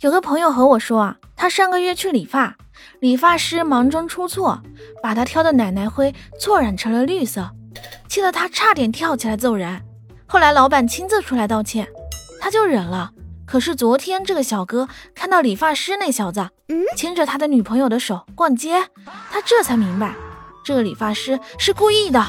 有个朋友和我说啊他上个月去理发理发师忙中出错把他挑的奶奶灰错染成了绿色气得他差点跳起来揍人。后来老板亲自出来道歉他就忍了。可是昨天这个小哥看到理发师那小子牵着他的女朋友的手逛街他这才明白这个理发师是故意的